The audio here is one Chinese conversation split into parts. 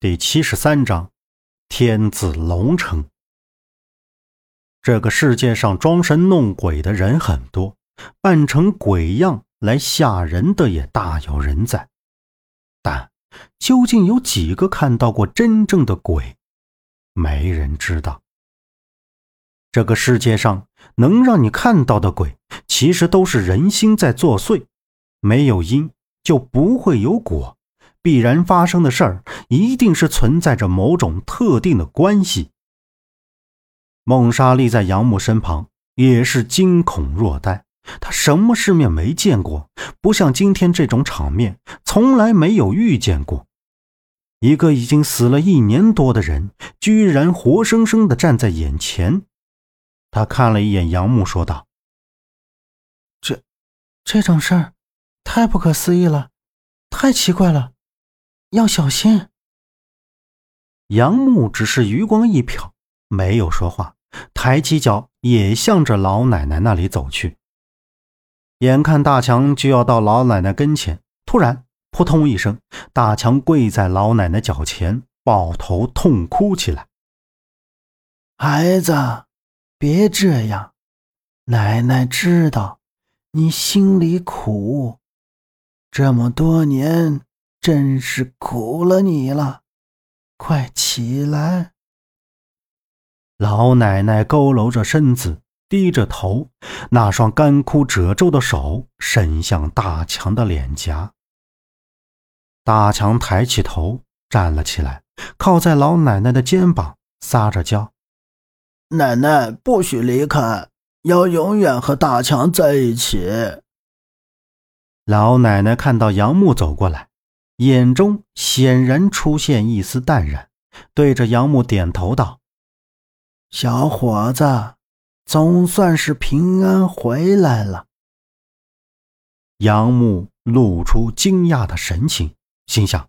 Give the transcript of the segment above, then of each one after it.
第七十三章，天子龙城。这个世界上装神弄鬼的人很多，扮成鬼样来吓人的也大有人在。但究竟有几个看到过真正的鬼，没人知道。这个世界上能让你看到的鬼，其实都是人心在作祟。没有因，就不会有果。必然发生的事儿，一定是存在着某种特定的关系。孟莎立在杨木身旁，也是惊恐若呆。他什么世面没见过，不像今天这种场面，从来没有遇见过。一个已经死了一年多的人，居然活生生的站在眼前。他看了一眼杨木，说道：“这，这种事儿，太不可思议了，太奇怪了。”要小心。杨木只是余光一瞟，没有说话，抬起脚也向着老奶奶那里走去。眼看大强就要到老奶奶跟前，突然扑通一声，大强跪在老奶奶脚前，抱头痛哭起来：“孩子，别这样，奶奶知道你心里苦，这么多年。”真是苦了你了，快起来！老奶奶佝偻着身子，低着头，那双干枯褶皱的手伸向大强的脸颊。大强抬起头，站了起来，靠在老奶奶的肩膀，撒着娇：“奶奶不许离开，要永远和大强在一起。”老奶奶看到杨木走过来。眼中显然出现一丝淡然，对着杨木点头道：“小伙子，总算是平安回来了。”杨木露出惊讶的神情，心想：“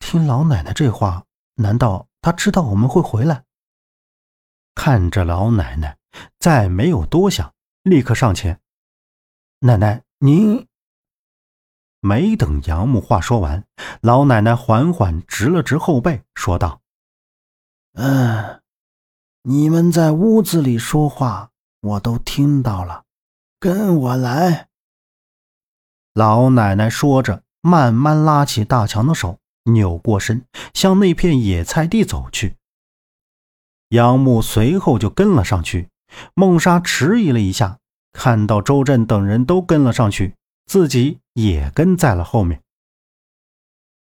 听老奶奶这话，难道她知道我们会回来？”看着老奶奶，再没有多想，立刻上前：“奶奶，您……”没等杨木话说完，老奶奶缓缓直了直后背，说道：“嗯，你们在屋子里说话，我都听到了，跟我来。”老奶奶说着，慢慢拉起大强的手，扭过身，向那片野菜地走去。杨木随后就跟了上去。孟莎迟疑了一下，看到周震等人都跟了上去。自己也跟在了后面。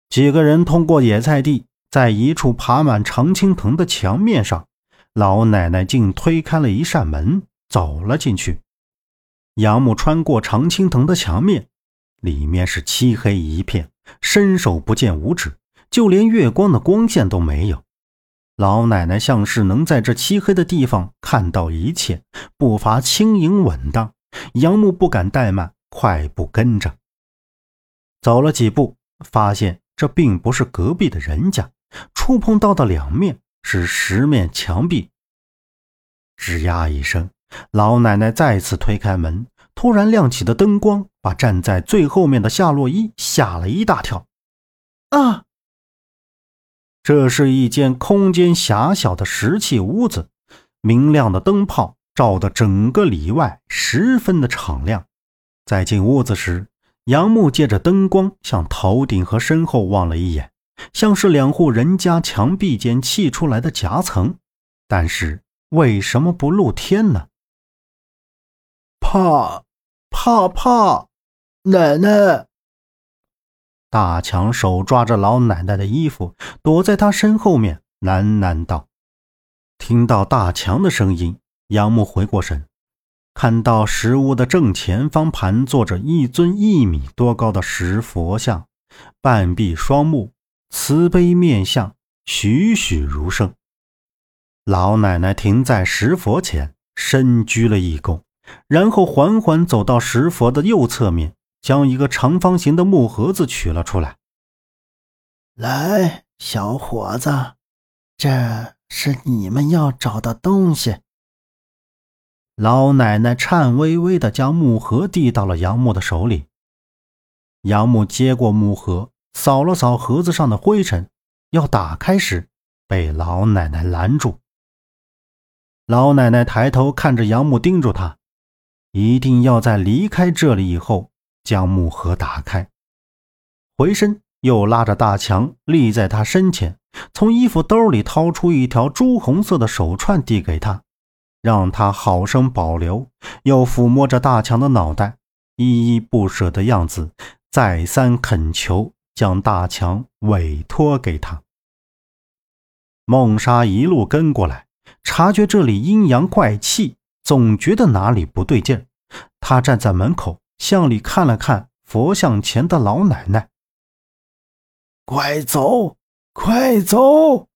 几个人通过野菜地，在一处爬满常青藤的墙面上，老奶奶竟推开了一扇门，走了进去。杨木穿过常青藤的墙面，里面是漆黑一片，伸手不见五指，就连月光的光线都没有。老奶奶像是能在这漆黑的地方看到一切，步伐轻盈稳当。杨木不敢怠慢。快步跟着，走了几步，发现这并不是隔壁的人家，触碰到的两面是十面墙壁。吱呀一声，老奶奶再次推开门，突然亮起的灯光把站在最后面的夏洛伊吓了一大跳。啊！这是一间空间狭小的石砌屋子，明亮的灯泡照得整个里外十分的敞亮。在进屋子时，杨木借着灯光向头顶和身后望了一眼，像是两户人家墙壁间砌出来的夹层。但是为什么不露天呢？怕，怕怕！奶奶！大强手抓着老奶奶的衣服，躲在她身后面喃喃道：“听到大强的声音，杨木回过神。”看到石屋的正前方盘坐着一尊一米多高的石佛像，半闭双目，慈悲面相，栩栩如生。老奶奶停在石佛前，深鞠了一躬，然后缓缓走到石佛的右侧面，将一个长方形的木盒子取了出来。来，小伙子，这是你们要找的东西。老奶奶颤巍巍地将木盒递到了杨木的手里。杨木接过木盒，扫了扫盒子上的灰尘，要打开时，被老奶奶拦住。老奶奶抬头看着杨木，叮嘱他：“一定要在离开这里以后将木盒打开。”回身又拉着大强立在他身前，从衣服兜里掏出一条朱红色的手串递给他，让他好生保留。又抚摸着大强的脑袋，依依不舍的样子，再三恳求将大强委托给他。梦莎一路跟过来。察觉这里阴阳怪气，总觉得哪里不对劲儿。他站在门口，向里看了看佛像前的老奶奶。快走，快走！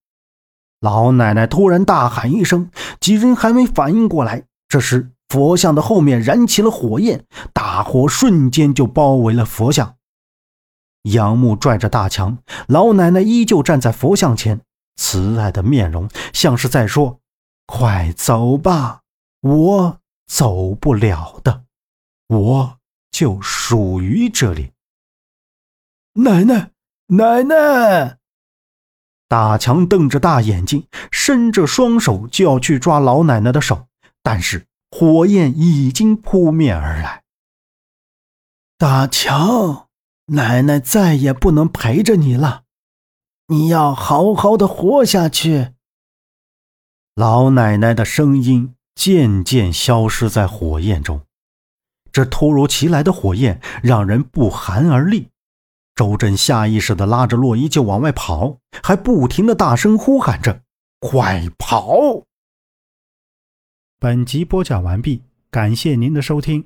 老奶奶突然大喊一声，几人还没反应过来。这时，佛像的后面燃起了火焰，大火瞬间就包围了佛像。杨木拽着大强，老奶奶依旧站在佛像前，慈爱的面容像是在说。快走吧，我走不了的，我就属于这里。奶奶，奶奶！大强瞪着大眼睛，伸着双手就要去抓老奶奶的手，但是火焰已经扑面而来。大强，奶奶再也不能陪着你了，你要好好的活下去。老奶奶的声音渐渐消失在火焰中，这突如其来的火焰让人不寒而栗。周震下意识的拉着洛伊就往外跑，还不停的大声呼喊着：“快跑！”本集播讲完毕，感谢您的收听。